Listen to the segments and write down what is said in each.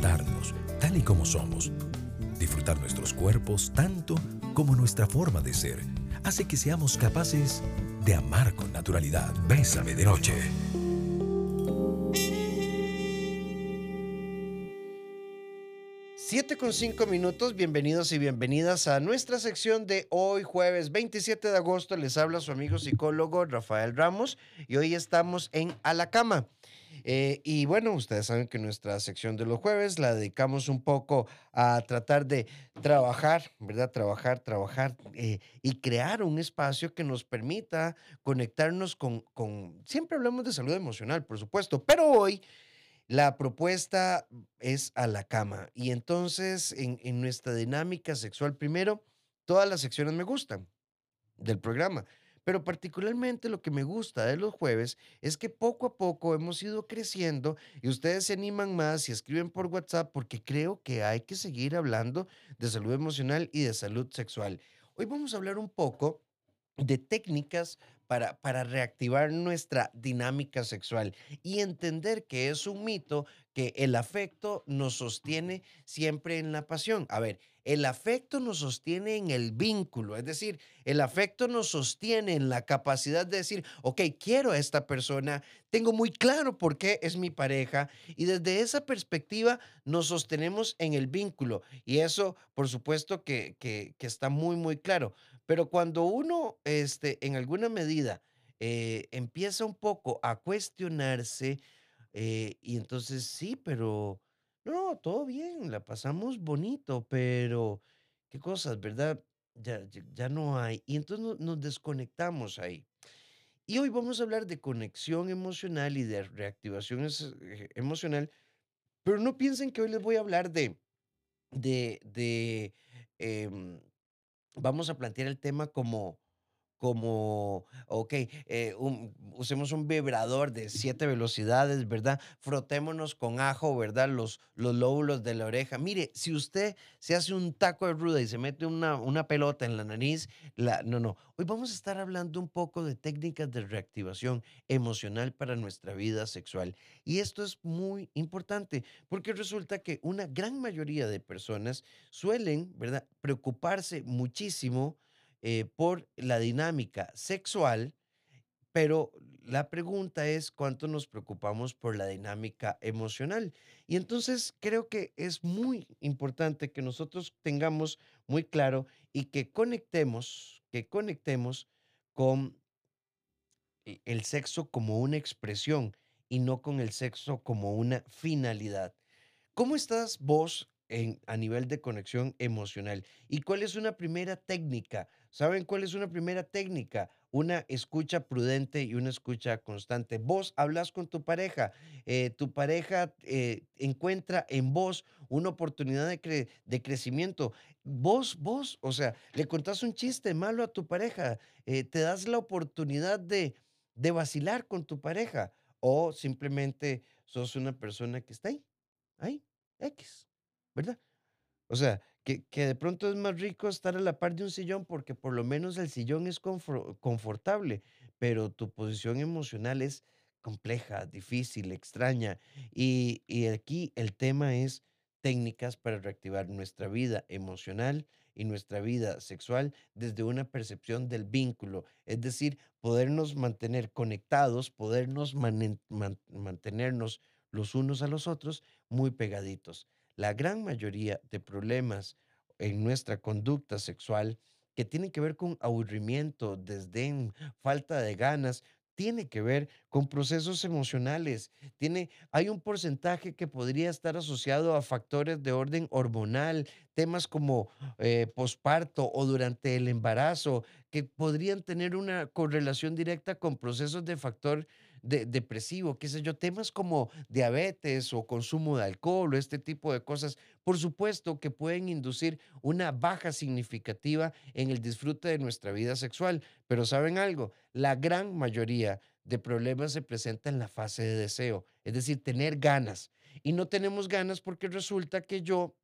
aceptarnos tal y como somos. Disfrutar nuestros cuerpos tanto como nuestra forma de ser hace que seamos capaces de amar con naturalidad. Bésame de noche. 7 con 5 minutos, bienvenidos y bienvenidas a nuestra sección de hoy jueves 27 de agosto. Les habla su amigo psicólogo Rafael Ramos y hoy estamos en A la Cama. Eh, y bueno, ustedes saben que nuestra sección de los jueves la dedicamos un poco a tratar de trabajar, ¿verdad? Trabajar, trabajar eh, y crear un espacio que nos permita conectarnos con, con, siempre hablamos de salud emocional, por supuesto, pero hoy la propuesta es a la cama. Y entonces, en, nuestra dinámica sexual, primero, todas las secciones me gustan del programa. Pero particularmente lo que me gusta de los jueves es que poco a poco hemos ido creciendo y ustedes se animan más y escriben por WhatsApp porque creo que hay que seguir hablando de salud emocional y de salud sexual. Hoy vamos a hablar un poco de técnicas para, para reactivar nuestra dinámica sexual y entender que es un mito que el afecto nos sostiene siempre en la pasión. A ver, el afecto nos sostiene en el vínculo, es decir, el afecto nos sostiene en la capacidad de decir, ok, quiero a esta persona, tengo muy claro por qué es mi pareja y desde esa perspectiva nos sostenemos en el vínculo y eso, por supuesto, que, que, está muy, muy claro. Pero cuando uno, este, en alguna medida, eh, empieza un poco a cuestionarse, eh, y entonces sí, pero no, todo bien, la pasamos bonito, pero qué cosas, ¿verdad? Ya, ya, no hay. Y entonces nos desconectamos ahí. Y hoy vamos a hablar de conexión emocional y de reactivación eh, emocional, pero no piensen que hoy les voy a hablar de, de, de em, vamos a plantear el tema como, como, ok, eh, usemos un vibrador de siete velocidades, ¿verdad? Frotémonos con ajo, ¿verdad? Los, los lóbulos de la oreja. Mire, si usted se hace un taco de ruda y se mete una, una pelota en la nariz, la, no, no. Hoy vamos a estar hablando un poco de técnicas de reactivación emocional para nuestra vida sexual. Y esto es muy importante porque resulta que una gran mayoría de personas suelen, ¿verdad?, preocuparse muchísimo eh, por la dinámica sexual, pero la pregunta es cuánto nos preocupamos por la dinámica emocional. Y entonces creo que es muy importante que nosotros tengamos muy claro y que conectemos, que conectemos con e, el sexo como una expresión y no con el sexo como una finalidad. ¿Cómo estás vos a nivel de conexión emocional. ¿Y cuál es una primera técnica? ¿Saben cuál es una primera técnica? Una escucha prudente y una escucha constante. Vos hablas con tu pareja, eh, tu pareja eh, encuentra en vos una oportunidad de, crecimiento. Vos, vos, o sea, le contás un chiste malo a tu pareja, eh, te das la oportunidad de, de vacilar con tu pareja o simplemente sos una persona que está ahí, ahí, X. ¿verdad? O sea, que, que, de pronto es más rico estar a la par de un sillón porque por lo menos el sillón es confortable, pero tu posición emocional es compleja, difícil, extraña. Y, y aquí el tema es técnicas para reactivar nuestra vida emocional y nuestra vida sexual desde una percepción del vínculo, es decir, podernos mantener conectados, podernos mantenernos los unos a los otros muy pegaditos la gran mayoría de problemas en nuestra conducta sexual que tienen que ver con aburrimiento, desdén, falta de ganas, tiene que ver con procesos emocionales. Tiene, hay un porcentaje que podría estar asociado a factores de orden hormonal, temas como eh, posparto o durante el embarazo, que podrían tener una correlación directa con procesos de factor de, depresivo, qué sé yo, temas como diabetes o consumo de alcohol o este tipo de cosas, por supuesto que pueden inducir una baja significativa en el disfrute de nuestra vida sexual. Pero ¿saben algo? La gran mayoría de problemas se presenta en la fase de deseo, es decir, tener ganas. Y no tenemos ganas porque resulta que yo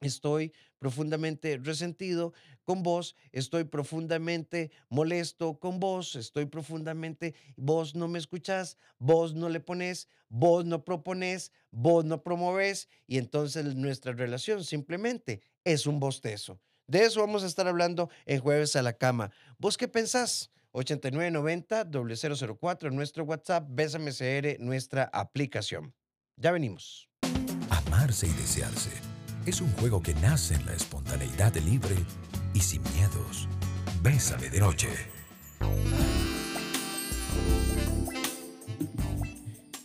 estoy profundamente resentido con vos, estoy profundamente molesto con vos, estoy profundamente, vos no me escuchás, vos no le pones, vos no propones, vos no promoves y entonces nuestra relación simplemente es un bostezo. De eso vamos a estar hablando en jueves a la cama. ¿Vos qué pensás? 8990-004, nuestro WhatsApp, Bésame CR, nuestra aplicación. Ya venimos. Amarse y desearse es un juego que nace en la espontaneidad libre y sin miedos. Bésame de noche.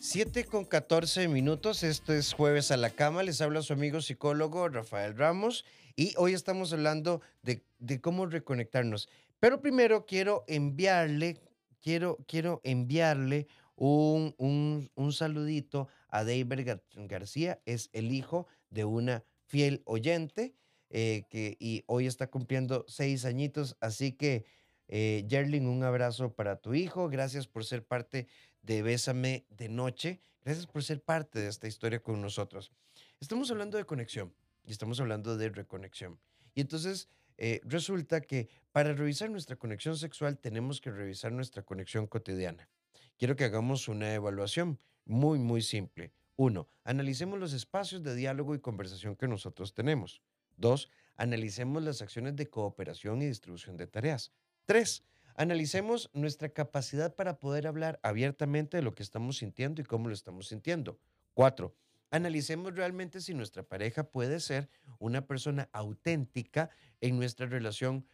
7 con 14 minutos, esto es jueves a la cama, les habla su amigo psicólogo Rafael Ramos y hoy estamos hablando de, de cómo reconectarnos. Pero primero quiero enviarle, quiero, quiero enviarle un, un, un saludito a David García, es el hijo de una fiel oyente eh, que, y hoy está cumpliendo seis añitos, así que eh, Jerling, un abrazo para tu hijo, gracias por ser parte de Bésame de Noche, gracias por ser parte de esta historia con nosotros. Estamos hablando de conexión y estamos hablando de reconexión. Y entonces eh, resulta que para revisar nuestra conexión sexual tenemos que revisar nuestra conexión cotidiana. Quiero que hagamos una evaluación muy, muy simple. Uno, analicemos los espacios de diálogo y conversación que nosotros tenemos. Dos, analicemos las acciones de cooperación y distribución de tareas. Tres, analicemos nuestra capacidad para poder hablar abiertamente de lo que estamos sintiendo y cómo lo estamos sintiendo. Cuatro, analicemos realmente si nuestra pareja puede ser una persona auténtica en nuestra relación,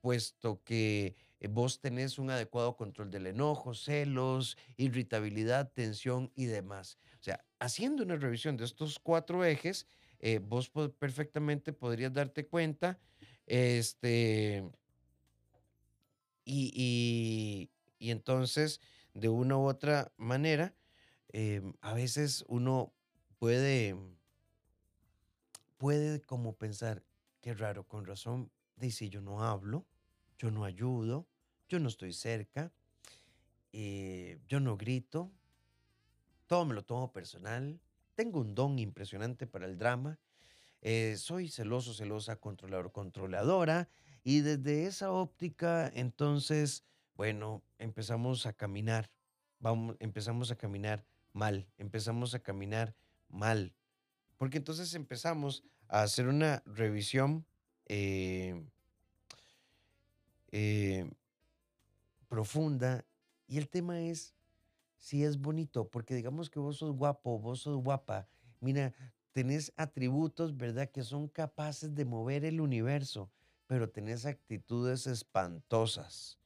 puesto que eh, vos tenés un adecuado control del enojo, celos, irritabilidad, tensión y demás. O sea, haciendo una revisión de estos cuatro ejes, eh, vos perfectamente podrías darte cuenta, este, y, entonces, de una u otra manera, em, a veces uno puede, puede como pensar, qué raro, con razón, dice, yo no hablo, yo no ayudo, yo no estoy cerca, eh, yo no grito, todo me lo tomo personal, tengo un don impresionante para el drama, eh, soy celoso, celosa, controlador, controladora, y desde esa óptica, entonces, bueno, empezamos a caminar, vamos, empezamos a caminar mal, empezamos a caminar mal, porque entonces empezamos a hacer una revisión eh, eh, profunda y el tema es si es bonito, porque digamos que vos sos guapo, vos sos guapa, mira, tenés atributos, ¿verdad? Que son capaces de mover el universo, pero tenés actitudes espantosas.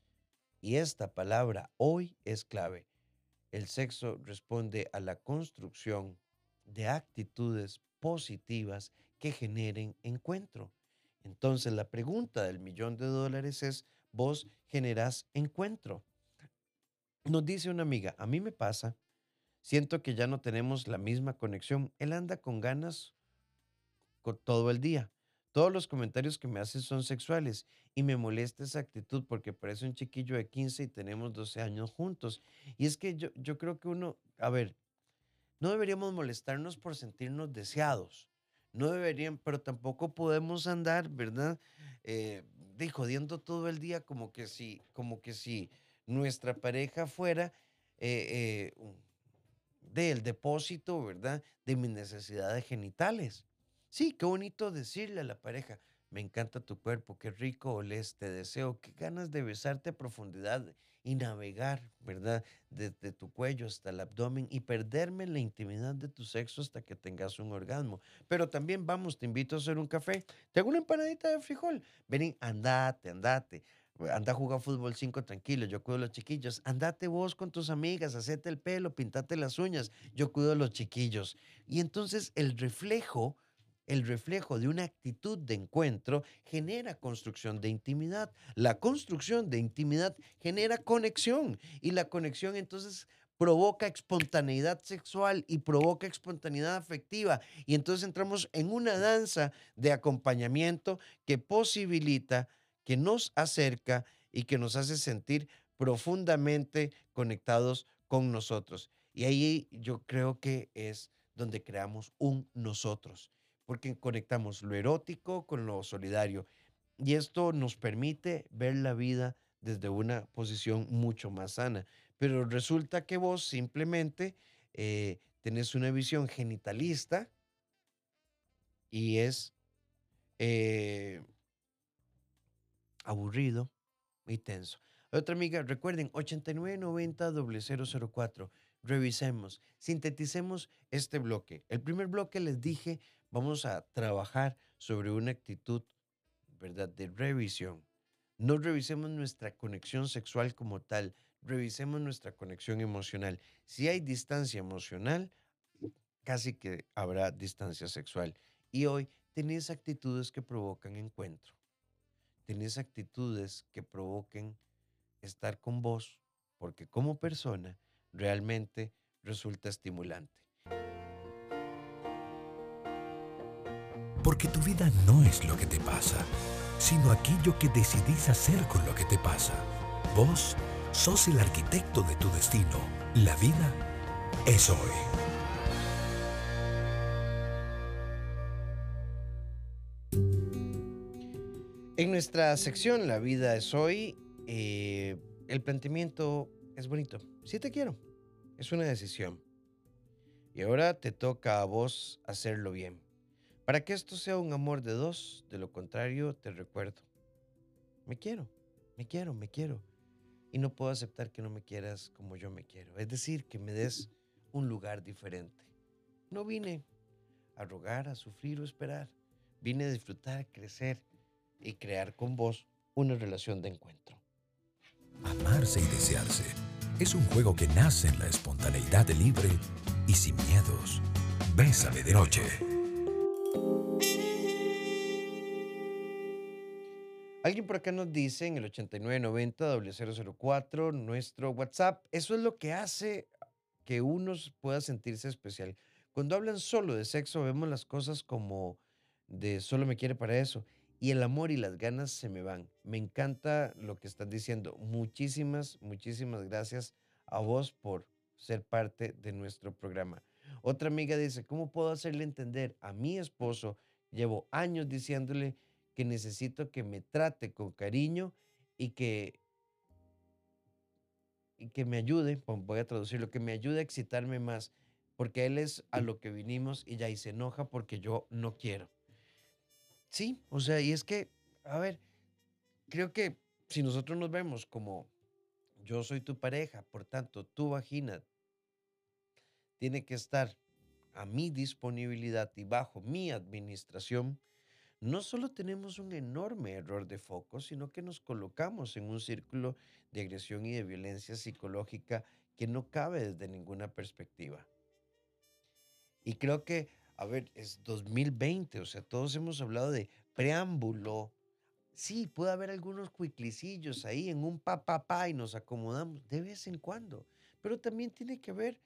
Y esta palabra hoy es clave. El sexo responde a la construcción de actitudes positivas que generen encuentro. Entonces la pregunta del millón de dólares es, vos generás encuentro. Nos dice una amiga, a mí me pasa, siento que ya no tenemos la misma conexión. Él anda con ganas todo el día. Todos los comentarios que me hace son sexuales y me molesta esa actitud porque parece un chiquillo de 15 y tenemos 12 años juntos. Y es que yo, yo creo que uno, a ver, no deberíamos molestarnos por sentirnos deseados. No deberían, pero tampoco podemos andar, ¿verdad? Eh, de jodiendo todo el día como que si, como que si nuestra pareja fuera eh, eh, del depósito, ¿verdad? De mis necesidades genitales. Sí, qué bonito decirle a la pareja, me encanta tu cuerpo, qué rico oles, te deseo, qué ganas de besarte a profundidad y navegar, ¿verdad? Desde tu cuello hasta el abdomen y perderme la intimidad de tu sexo hasta que tengas un orgasmo. Pero también vamos, te invito a hacer un café, te hago una empanadita de frijol, vení, andate, andate. Anda a jugar fútbol 5 tranquilo, yo cuido a los chiquillos. Andate vos con tus amigas, hacete el pelo, pintate las uñas, yo cuido a los chiquillos. Y entonces el reflejo el reflejo de una actitud de encuentro genera construcción de intimidad. La construcción de intimidad genera conexión y la conexión entonces provoca espontaneidad sexual y provoca espontaneidad afectiva. Y entonces entramos en una danza de acompañamiento que posibilita, que nos acerca y que nos hace sentir profundamente conectados con nosotros. Y ahí yo creo que es donde creamos un nosotros porque conectamos lo erótico con lo solidario. Y esto nos permite ver la vida desde una posición mucho más sana. Pero resulta que vos simplemente eh, tenés una visión genitalista y es eh, aburrido y tenso. Otra amiga, recuerden, 8990-004. Revisemos, sinteticemos este bloque. El primer bloque les dije, vamos a trabajar sobre una actitud, ¿verdad?, de revisión. No revisemos nuestra conexión sexual como tal, revisemos nuestra conexión emocional. Si hay distancia emocional, casi que habrá distancia sexual. Y hoy tenés actitudes que provocan encuentro. Tenés actitudes que provoquen estar con vos, porque como persona realmente resulta estimulante. Porque tu vida no es lo que te pasa, sino aquello que decidís hacer con lo que te pasa. Vos sos el arquitecto de tu destino. La vida es hoy. Nuestra sección La vida es hoy, eh, el planteamiento es bonito. Sí te quiero. Es una decisión. Y ahora te toca a vos hacerlo bien. Para que esto sea un amor de dos, de lo contrario te recuerdo. Me quiero, me quiero, me quiero. Y no puedo aceptar que no me quieras como yo me quiero. Es decir, que me des un lugar diferente. No vine a rogar, a sufrir o esperar. Vine a disfrutar, crecer y crear con vos una relación de encuentro. Amarse y desearse es un juego que nace en la espontaneidad libre y sin miedos. Bésame de noche. Alguien por acá nos dice en el 8990-004, nuestro WhatsApp, eso es lo que hace que uno pueda sentirse especial. Cuando hablan solo de sexo, vemos las cosas como de solo me quiere para eso y el amor y las ganas se me van. Me encanta lo que estás diciendo. Muchísimas, muchísimas gracias a vos por ser parte de nuestro programa. Otra amiga dice, ¿cómo puedo hacerle entender a mi esposo? Llevo años diciéndole que necesito que me trate con cariño y que, y que me ayude, voy a traducirlo, que me ayude a excitarme más, porque él es a lo que vinimos y ya y se enoja porque yo no quiero. Sí, o sea, y es que, a ver, creo que si nosotros nos vemos como yo soy tu pareja, por tanto, tu vagina tiene que estar a mi disponibilidad y bajo mi administración, no solo tenemos un enorme error de foco, sino que nos colocamos en un círculo de agresión y de violencia psicológica que no cabe desde ninguna perspectiva. Y creo que a ver, es 2020, o sea, todos hemos hablado de preámbulo. Sí, puede haber algunos cuiclicillos ahí en un papá y nos acomodamos de vez en cuando, pero también tiene que haber,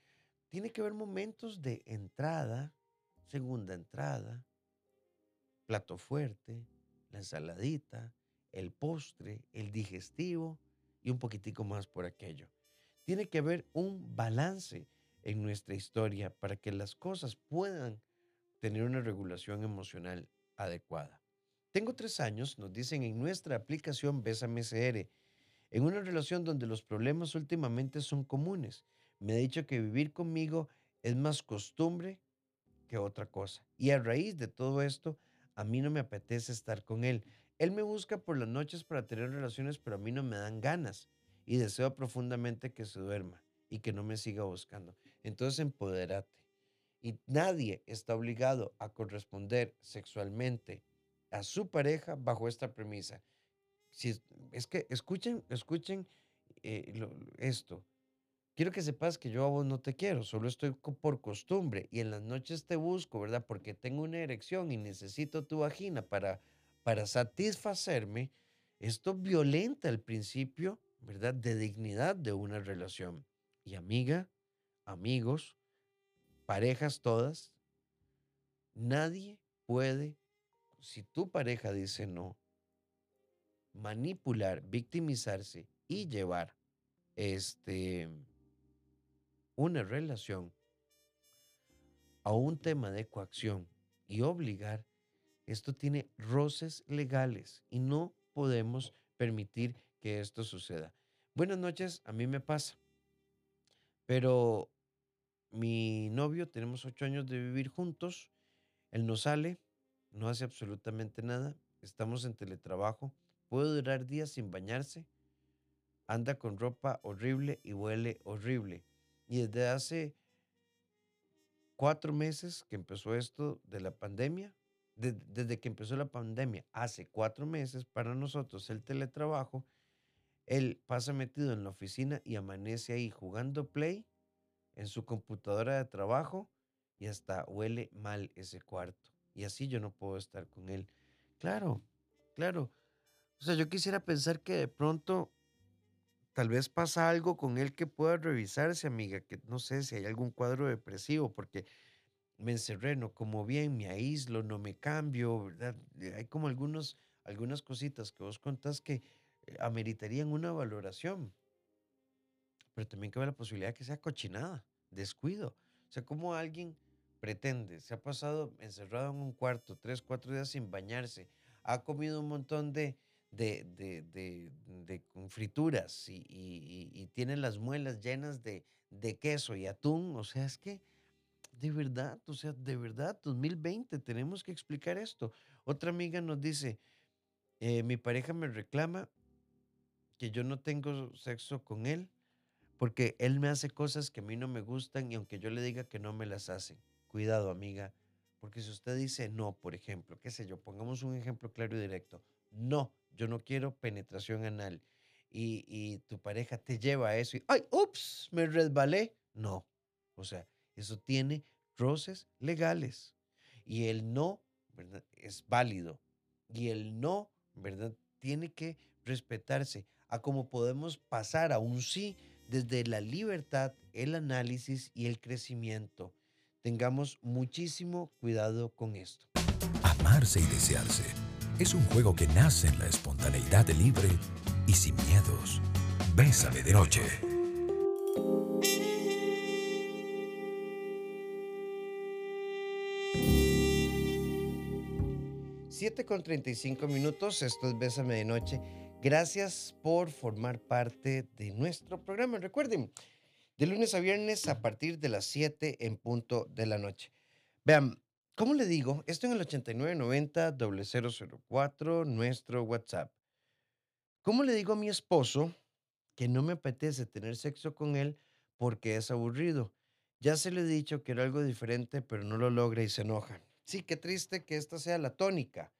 tiene que haber momentos de entrada, segunda entrada, plato fuerte, la ensaladita, el postre, el digestivo y un poquitico más por aquello. Tiene que haber un balance en nuestra historia para que las cosas puedan tener una regulación emocional adecuada. Tengo tres años, nos dicen en nuestra aplicación Bésame CR, en una relación donde los problemas últimamente son comunes. Me ha dicho que vivir conmigo es más costumbre que otra cosa. Y a raíz de todo esto, a mí no me apetece estar con él. Él me busca por las noches para tener relaciones, pero a mí no me dan ganas. Y deseo profundamente que se duerma y que no me siga buscando. Entonces, empoderate. Y nadie está obligado a corresponder sexualmente a su pareja bajo esta premisa. Si, es que escuchen, escuchen eh, esto. Quiero que sepas que yo a vos no te quiero, solo estoy por costumbre y en las noches te busco, ¿verdad? Porque tengo una erección y necesito tu vagina para, para satisfacerme. Esto violenta el principio, ¿verdad? De dignidad de una relación. Y amiga, amigos, parejas todas, nadie puede, si tu pareja dice no, manipular, victimizarse y llevar este una relación a un tema de coacción y obligar, esto tiene roces legales y no podemos permitir que esto suceda. Buenas noches, a mí me pasa, pero mi novio, tenemos ocho años de vivir juntos, él no sale, no hace absolutamente nada, estamos en teletrabajo, puede durar días sin bañarse, anda con ropa horrible y huele horrible. Y desde hace cuatro meses que empezó esto de la pandemia, desde que empezó la pandemia, hace cuatro meses para nosotros el teletrabajo, él pasa metido en la oficina y amanece ahí jugando play en su computadora de trabajo y hasta huele mal ese cuarto. Y así yo no puedo estar con él. Claro, claro. O sea, yo quisiera pensar que de pronto tal vez pasa algo con él que pueda revisarse, amiga, que no sé si hay algún cuadro depresivo, porque me encerré, no como bien, me aíslo, no me cambio, ¿verdad? Eh, hay como algunos, algunas cositas que vos contás que eh, ameritarían una valoración, pero también cabe la posibilidad de que sea cochinada, descuido. O sea, como alguien pretende, se ha pasado encerrado en un cuarto tres, cuatro días sin bañarse, ha comido un montón de, de, de, de, frituras y, y, tiene las muelas llenas de, de queso y atún. O sea, es que de verdad, o sea, de verdad, 2020 tenemos que explicar esto. Otra amiga nos dice, eh, mi pareja me reclama que yo no tengo sexo con él porque él me hace cosas que a mí no me gustan y aunque yo le diga que no me las hace. Cuidado, amiga, porque si usted dice no, por ejemplo, qué sé yo, pongamos un ejemplo claro y directo, no, yo no quiero penetración anal y, y tu pareja te lleva a eso y, ay, ups, me resbalé. No, o sea, eso tiene roces legales y el no. Es válido y el no, ¿verdad? Tiene que respetarse a cómo podemos pasar a un sí desde la libertad, el análisis y el crecimiento. Tengamos muchísimo cuidado con esto. Amarse y desearse es un juego que nace en la espontaneidad libre y sin miedos. Bésame de noche. 7 con 35 minutos, esto es Bésame de Noche. Gracias por formar parte de nuestro programa. Recuerden, de lunes a viernes a partir de las 7 en punto de la noche. Vean, ¿cómo le digo? Esto en el 8990-004, nuestro WhatsApp. ¿Cómo le digo a mi esposo que no me apetece tener sexo con él porque es aburrido? Ya se le he dicho que era algo diferente, pero no lo logra y se enoja. Sí, qué triste que esta sea la tónica,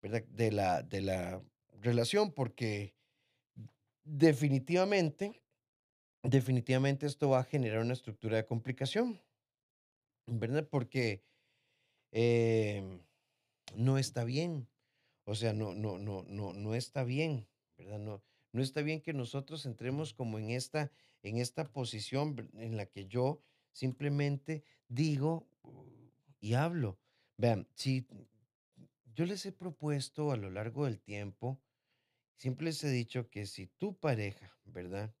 ¿verdad? De la, de la relación, porque definitivamente definitivamente esto va a generar una estructura de complicación, ¿verdad? Porque em, no está bien, o sea, no, no, no, no, no está bien, ¿verdad? No, no está bien que nosotros entremos como en esta, en esta posición en la que yo simplemente digo y hablo. Vean, si yo les he propuesto a lo largo del tiempo, siempre les he dicho que si tu pareja, ¿verdad?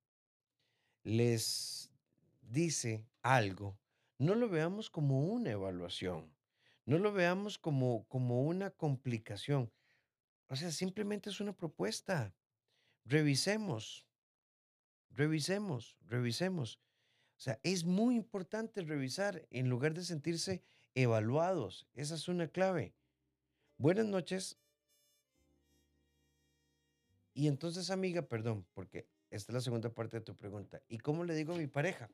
les dice algo, no lo veamos como una evaluación, no lo veamos como, como una complicación. O sea, simplemente es una propuesta. Revisemos, revisemos, revisemos. O sea, es muy importante revisar en lugar de sentirse evaluados. Esa es una clave. Buenas noches. Y entonces, amiga, perdón, porque esta es la segunda parte de tu pregunta. ¿Y cómo le digo a mi pareja?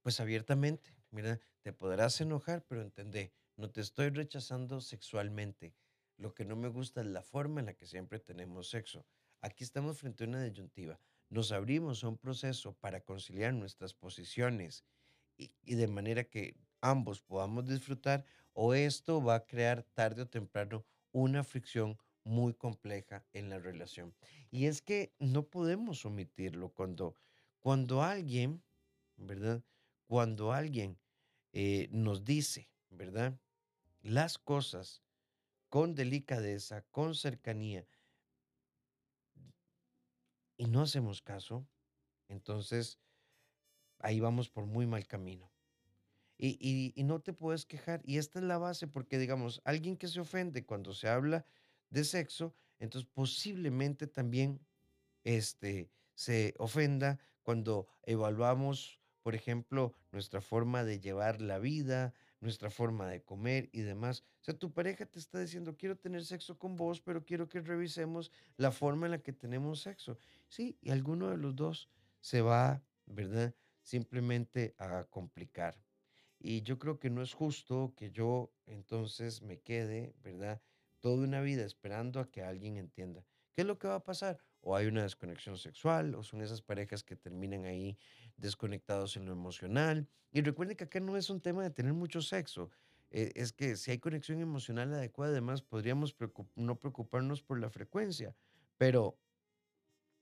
Pues abiertamente, mira, te podrás enojar, pero entendé, no te estoy rechazando sexualmente. Lo que no me gusta es la forma en la que siempre tenemos sexo. Aquí estamos frente a una disyuntiva. Nos abrimos a un proceso para conciliar nuestras posiciones y, y de manera que ambos podamos disfrutar o esto va a crear tarde o temprano una fricción muy compleja en la relación. Y es que no podemos omitirlo cuando, cuando alguien, ¿verdad? Cuando alguien eh, nos dice, ¿verdad? Las cosas con delicadeza, con cercanía, y no hacemos caso, entonces ahí vamos por muy mal camino. y, y no te puedes quejar. Y esta es la base, porque digamos, alguien que se ofende cuando se habla de sexo, entonces posiblemente también este, se ofenda cuando evaluamos, por ejemplo, nuestra forma de llevar la vida, nuestra forma de comer y demás. O sea, tu pareja te está diciendo, quiero tener sexo con vos, pero quiero que revisemos la forma en la que tenemos sexo. Sí, y alguno de los dos se va, ¿verdad? Simplemente a complicar. Y yo creo que no es justo que yo entonces me quede, ¿verdad? Toda una vida esperando a que alguien entienda. ¿Qué es lo que va a pasar? O hay una desconexión sexual, o son esas parejas que terminan ahí desconectados en lo emocional. Y recuerde que acá no es un tema de tener mucho sexo. eh, es que si hay conexión emocional adecuada, además podríamos preocup- no preocuparnos por la frecuencia. Pero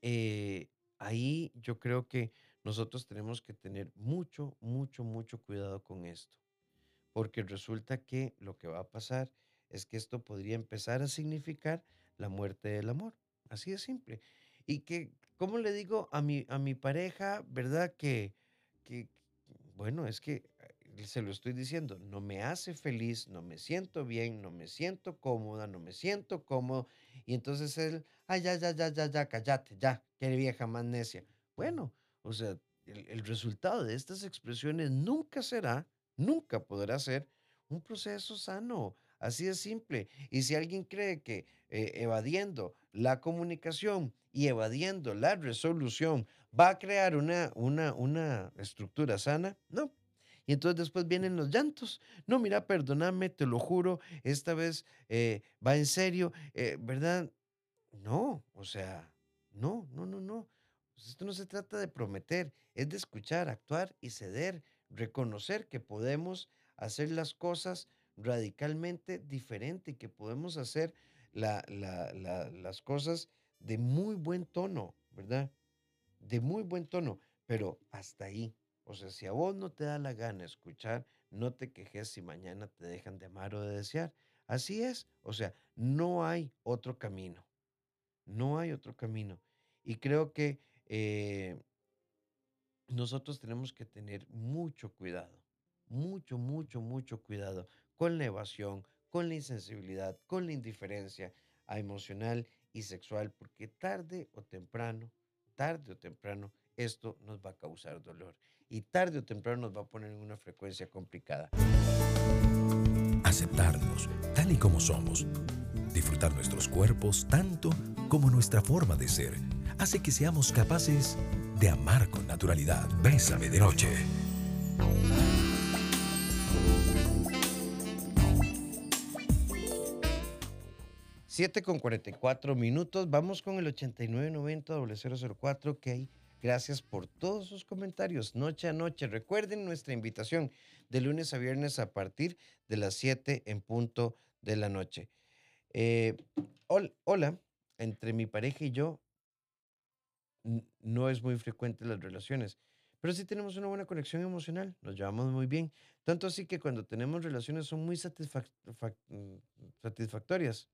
eh, ahí yo creo que nosotros tenemos que tener mucho, mucho, mucho cuidado con esto. Porque resulta que lo que va a pasar es que esto podría empezar a significar la muerte del amor. Así de simple. Y que, ¿cómo le digo a mi, a mi pareja, verdad? Que, que, bueno, es que eh, se lo estoy diciendo, no me hace feliz, no me siento bien, no me siento cómoda, no me siento cómodo. Y entonces él, ay, ya, ya, ya, ya, ya, cállate, ya, qué vieja más necia. Bueno, o sea, el, el resultado de estas expresiones nunca será, nunca podrá ser un proceso sano. Así de simple. Y si alguien cree que eh, evadiendo la comunicación y evadiendo la resolución va a crear una, una, una estructura sana, no. Y entonces después vienen los llantos. No, mira, perdóname, te lo juro, esta vez eh, va en serio, eh, ¿verdad? No, o sea, no, no, no, no. Pues Esto no se trata de prometer, es de escuchar, actuar y ceder, reconocer que podemos hacer las cosas radicalmente diferente, que podemos hacer la- la- la- las cosas de muy buen tono, ¿verdad? De muy buen tono, pero hasta ahí. O sea, si a vos no te da la gana escuchar, no te quejes si mañana te dejan de amar o de desear. Así es. O sea, no hay otro camino. No hay otro camino. Y creo que eh, nosotros tenemos que tener mucho cuidado, mucho, mucho, mucho cuidado con la evasión, con la insensibilidad, con la indiferencia a emocional y sexual, porque tarde o temprano, tarde o temprano, esto nos va a causar dolor y tarde o temprano nos va a poner en una frecuencia complicada. Aceptarnos tal y como somos. Disfrutar nuestros cuerpos tanto como nuestra forma de ser hace que seamos capaces de amar con naturalidad. Bésame de noche. 7 con 44 minutos. Vamos con el 8990-004 que hay. Gracias por todos sus comentarios, noche a noche. Recuerden nuestra invitación de lunes a viernes a partir de las 7 en punto de la noche. Eh, hol- hola, entre mi pareja y yo no es muy frecuente las relaciones, pero sí tenemos una buena conexión emocional, nos llevamos muy bien. Tanto así que cuando tenemos relaciones son muy mm, satisfactorias.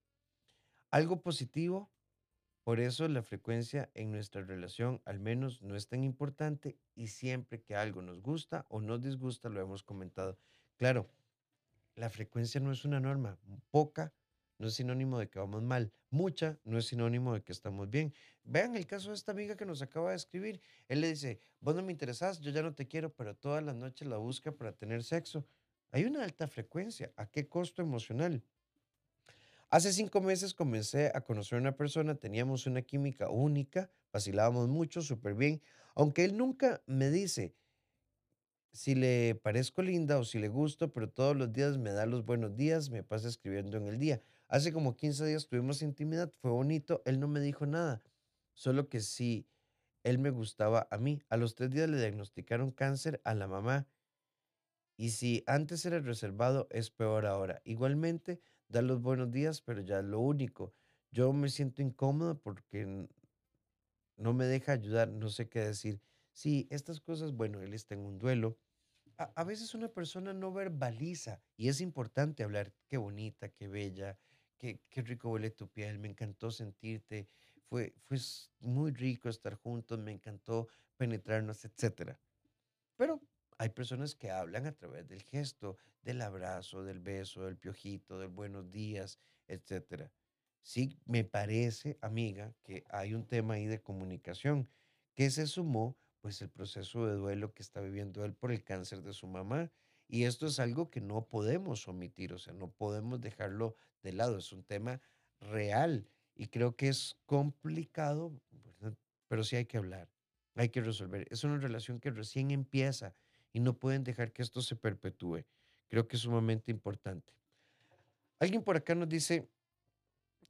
Algo positivo, por eso la frecuencia en nuestra relación al menos no es tan importante y siempre que algo nos gusta o nos disgusta lo hemos comentado. Claro, la frecuencia no es una norma. Poca no es sinónimo de que vamos mal. Mucha no es sinónimo de que estamos bien. Vean el caso de esta amiga que nos acaba de escribir. Él le dice, vos no me interesás, yo ya no te quiero, pero todas las noches la busca para tener sexo. Hay una alta frecuencia. ¿A qué costo emocional? Hace cinco meses comencé a conocer a una persona, teníamos una química única, vacilábamos mucho, súper bien, aunque él nunca me dice si le parezco linda o si le gusto, pero todos los días me da los buenos días, me pasa escribiendo en el día. Hace como 15 días tuvimos intimidad, fue bonito, él no me dijo nada, solo que sí, él me gustaba a mí. A los tres días le diagnosticaron cáncer a la mamá y si antes era reservado, es peor ahora. Igualmente, da los buenos días, pero ya es lo único. Yo me siento incómodo porque no me deja ayudar, no sé qué decir. Sí, estas cosas, bueno, él está en un duelo. A, a veces una persona no verbaliza y es importante hablar, qué bonita, qué bella, qué, qué rico huele tu piel, me encantó sentirte, fue, fue muy rico estar juntos, me encantó penetrarnos, etcétera. Pero hay personas que hablan a través del gesto, del abrazo, del beso, del piojito, del buenos días, etc. Sí, me parece, amiga, que hay un tema ahí de comunicación que se sumó pues el proceso de duelo que está viviendo él por el cáncer de su mamá. Y esto es algo que no podemos omitir, o sea, no podemos dejarlo de lado, es un tema real y creo que es complicado, pero sí hay que hablar, hay que resolver. Es una relación que recién empieza y no pueden dejar que esto se perpetúe. Creo que es sumamente importante. Alguien por acá nos dice,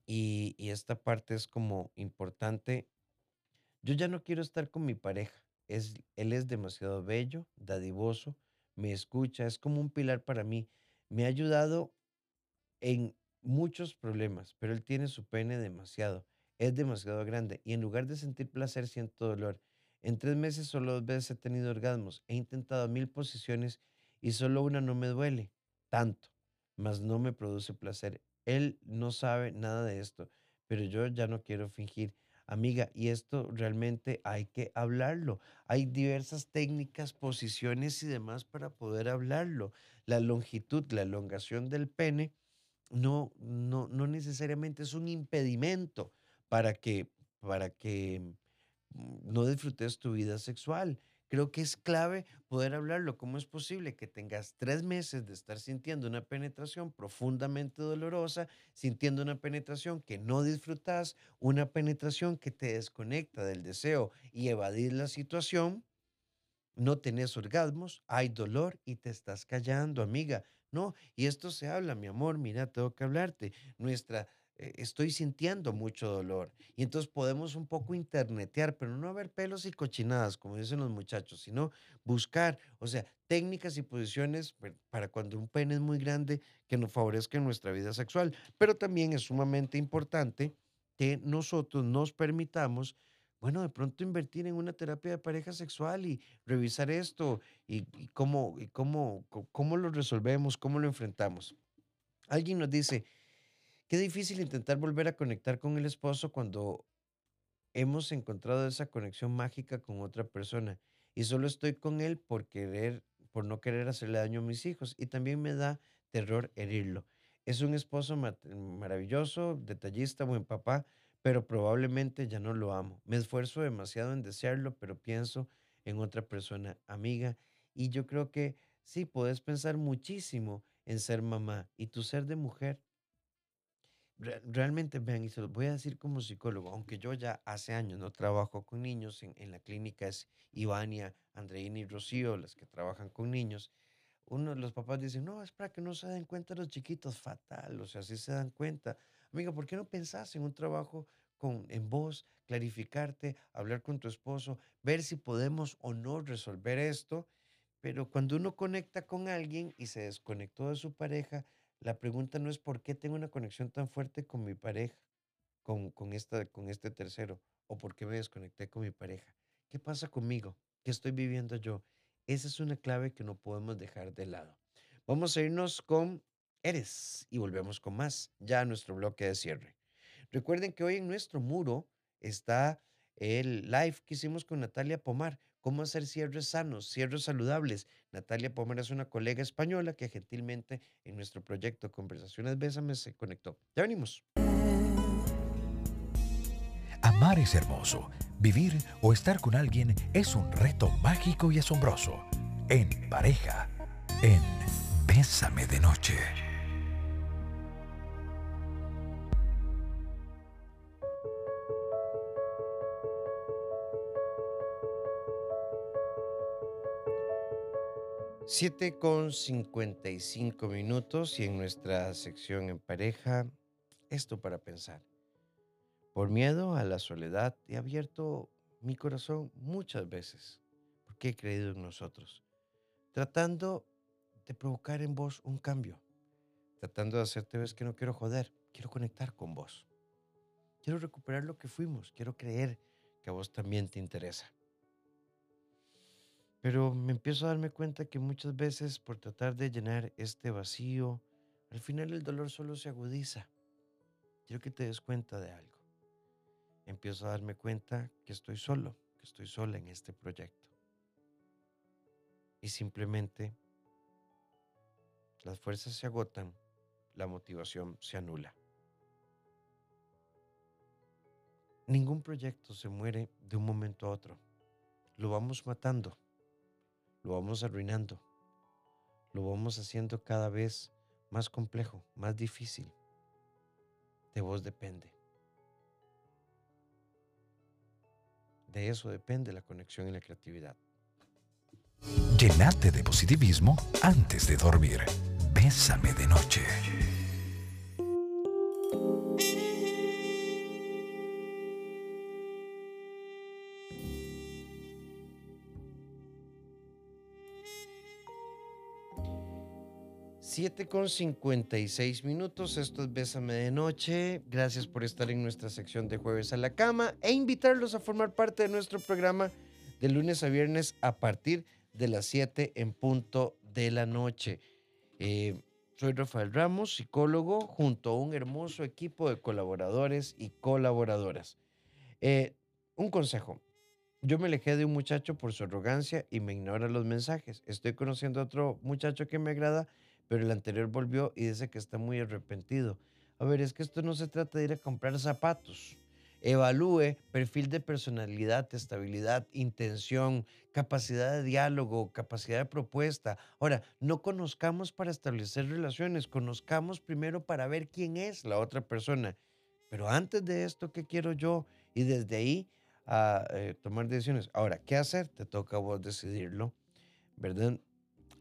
y, y esta parte es como importante, yo ya no quiero estar con mi pareja. Es, él es demasiado bello, dadivoso, me escucha, es como un pilar para mí. Me ha ayudado en muchos problemas, pero él tiene su pene demasiado, es demasiado grande y en lugar de sentir placer siento dolor. En tres meses solo dos veces he tenido orgasmos, he intentado mil posiciones y solo una no me duele tanto, mas no me produce placer. Él no sabe nada de esto, pero yo ya no quiero fingir. Amiga, y esto realmente hay que hablarlo. Hay diversas técnicas, posiciones y demás para poder hablarlo. La longitud, la elongación del pene no, no, no necesariamente es un impedimento para que, para que no disfrutes tu vida sexual. Creo que es clave poder hablarlo. ¿Cómo es posible que tengas tres meses de estar sintiendo una penetración profundamente dolorosa, sintiendo una penetración que no disfrutas, una penetración que te desconecta del deseo y evadir la situación? No tenés orgasmos, hay dolor y te estás callando, amiga. No, y esto se habla, mi amor, mira, tengo que hablarte. Nuestra, estoy sintiendo mucho dolor. Y entonces podemos un poco internetear, pero no haber pelos y cochinadas, como dicen los muchachos, sino buscar, o sea, técnicas y posiciones para cuando un pene es muy grande que nos favorezcan nuestra vida sexual. Pero también es sumamente importante que nosotros nos permitamos bueno, de pronto invertir en una terapia de pareja sexual y revisar esto y, cómo, y cómo, cómo lo resolvemos, cómo lo enfrentamos. Alguien nos dice, qué difícil intentar volver a conectar con el esposo cuando hemos encontrado esa conexión mágica con otra persona y solo estoy con él por querer, por no querer hacerle daño a mis hijos y también me da terror herirlo. Es un esposo maravilloso, detallista, buen papá, pero probablemente ya no lo amo. Me esfuerzo demasiado en desearlo, pero pienso en otra persona amiga y yo creo que sí, puedes pensar muchísimo en ser mamá y tu ser de mujer. Realmente, vean, y se los voy a decir como psicólogo, aunque yo ya hace años no trabajo con niños, en, en la clínica es Ivania, Andreina y Rocío, las que trabajan con niños, uno de los papás dicen, no, es para que no se den cuenta los chiquitos, fatal, o sea, sí se dan cuenta. Amiga, ¿por qué no pensás en un trabajo con, en vos, clarificarte, hablar con tu esposo, ver si podemos o no resolver esto? Pero cuando uno conecta con alguien y se desconectó de su pareja, la pregunta no es por qué tengo una conexión tan fuerte con mi pareja, con, con, esta, con este tercero, o por qué me desconecté con mi pareja. ¿Qué pasa conmigo? ¿Qué estoy viviendo yo? Esa es una clave que no podemos dejar de lado. Vamos a irnos con Eres y volvemos con más, ya a nuestro bloque de cierre. Recuerden que hoy en nuestro muro está el live que hicimos con Natalia Pomar, cómo hacer cierres sanos, cierres saludables. Natalia Pomar es una colega española que gentilmente en nuestro proyecto Conversaciones Bésame se conectó. Ya venimos. Amar es hermoso. Vivir o estar con alguien es un reto mágico y asombroso. En pareja, en Bésame de noche. 7 con 55 minutos y en nuestra sección en pareja, esto para pensar. Por miedo a la soledad he abierto mi corazón muchas veces porque he creído en nosotros, tratando de provocar en vos un cambio, tratando de hacerte ver que no quiero joder, quiero conectar con vos. Quiero recuperar lo que fuimos, quiero creer que a vos también te interesa. Pero me empiezo a darme cuenta que muchas veces por tratar de llenar este vacío, al final el dolor solo se agudiza. Quiero que te des cuenta de algo. Empiezo a darme cuenta que estoy solo, que estoy sola en este proyecto. y simplemente las fuerzas se agotan, la motivación se anula. Ningún proyecto se muere de un momento a otro. Lo vamos matando, lo vamos arruinando, lo vamos haciendo cada vez más complejo, más difícil. De vos depende. De eso depende la conexión y la creatividad. Llenate de positivismo antes de dormir. Bésame de noche. 7 con 56 minutos, esto es Bésame de Noche. Gracias por estar en nuestra sección de Jueves a la Cama e invitarlos a formar parte de nuestro programa de lunes a viernes a partir de las 7 en punto de la noche. Eh, soy Rafael Ramos, psicólogo, junto a un hermoso equipo de colaboradores y colaboradoras. Eh, un consejo. Yo me alejé de un muchacho por su arrogancia y me ignora los mensajes. Estoy conociendo a otro muchacho que me agrada pero el anterior volvió y dice que está muy arrepentido. A ver, es que esto no se trata de ir a comprar zapatos. Evalúe perfil de personalidad, estabilidad, intención, capacidad de diálogo, capacidad de propuesta. Ahora, no conozcamos para establecer relaciones, conozcamos primero para ver quién es la otra persona. Pero antes de esto, ¿qué quiero yo? Y desde ahí a eh, tomar decisiones. Ahora, ¿qué hacer? Te toca a vos decidirlo, ¿verdad?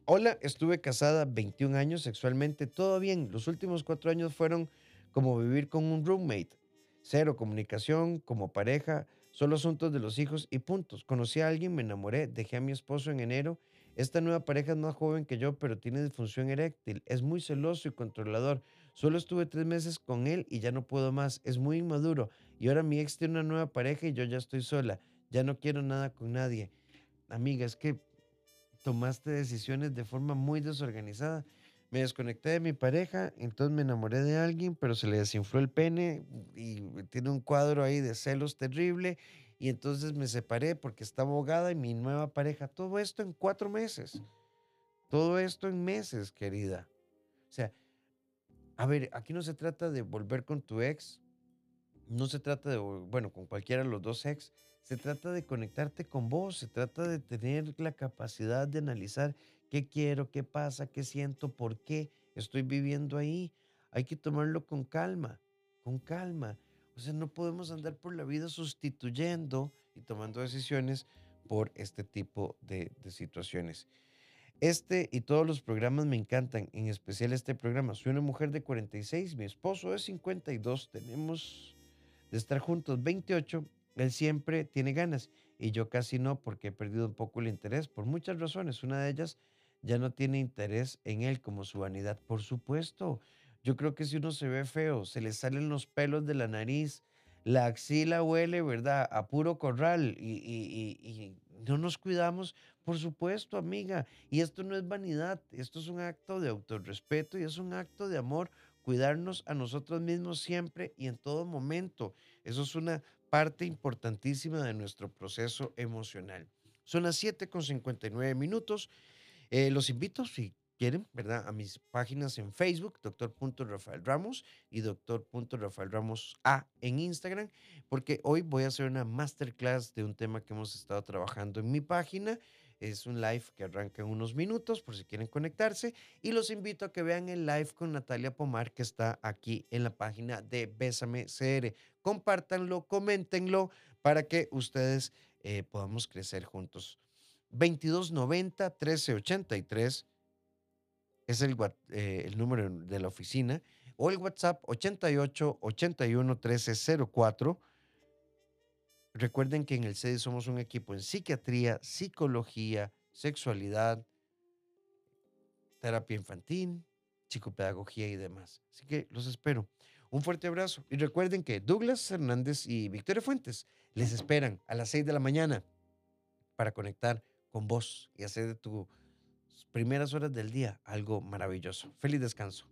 Hola, estuve casada 21 años sexualmente, todo bien. Los últimos cuatro años fueron como vivir con un roommate. Cero comunicación como pareja, solo asuntos de los hijos y puntos. Conocí a alguien, me enamoré, dejé a mi esposo en enero. Esta nueva pareja es más joven que yo, pero tiene disfunción eréctil. Es muy celoso y controlador. Solo estuve tres meses con él y ya no puedo más. Es muy inmaduro. Y ahora mi ex tiene una nueva pareja y yo ya estoy sola. Ya no quiero nada con nadie. Amiga, es que tomaste decisiones de forma muy desorganizada. Me desconecté de mi pareja, entonces me enamoré de alguien, pero se le desinfló el pene y tiene un cuadro ahí de celos terrible. Y entonces me separé porque estaba abogada y mi nueva pareja. Todo esto en cuatro meses. Todo esto en meses, querida. O sea, a ver, aquí no se trata de volver con tu ex. No se trata de, bueno, con cualquiera de los dos ex. Se trata de conectarte con vos, se trata de tener la capacidad de analizar qué quiero, qué pasa, qué siento, por qué estoy viviendo ahí. Hay que tomarlo con calma, con calma. O sea, no podemos andar por la vida sustituyendo y tomando decisiones por este tipo de, situaciones. Este y todos los programas me encantan, en especial este programa. Soy una mujer de 46, mi esposo es 52, tenemos de estar juntos 28 él siempre tiene ganas y yo casi no porque he perdido un poco el interés por muchas razones. Una de ellas ya no tiene interés en él como su vanidad. Por supuesto, yo creo que si uno se ve feo, se le salen los pelos de la nariz, la axila huele, ¿verdad? A puro corral y, y no nos cuidamos, por supuesto, amiga. Y esto no es vanidad, esto es un acto de autorrespeto y es un acto de amor, cuidarnos a nosotros mismos siempre y en todo momento. Eso es una parte importantísima de nuestro proceso emocional. Son las 7 con 59 minutos. Eh, los invito, si quieren, ¿verdad? A mis páginas en Facebook, doctor.rafael Ramos y doctor.rafael Ramos A en Instagram, porque hoy voy a hacer una masterclass de un tema que hemos estado trabajando en mi página. Es un live que arranca en unos minutos por si quieren conectarse. Y los invito a que vean el live con Natalia Pomar que está aquí en la página de Bésame CR compártanlo, coméntenlo para que ustedes eh, podamos crecer juntos. 2290 1383 es el, eh, el número de la oficina o el WhatsApp 88 81 1304. Recuerden que en el CEDI somos un equipo en psiquiatría, psicología, sexualidad, terapia infantil, psicopedagogía y demás. Así que los espero. Un fuerte abrazo y recuerden que Douglas Hernández y Victoria Fuentes les esperan a las 6 de la mañana para conectar con vos y hacer de tus primeras horas del día algo maravilloso. Feliz descanso.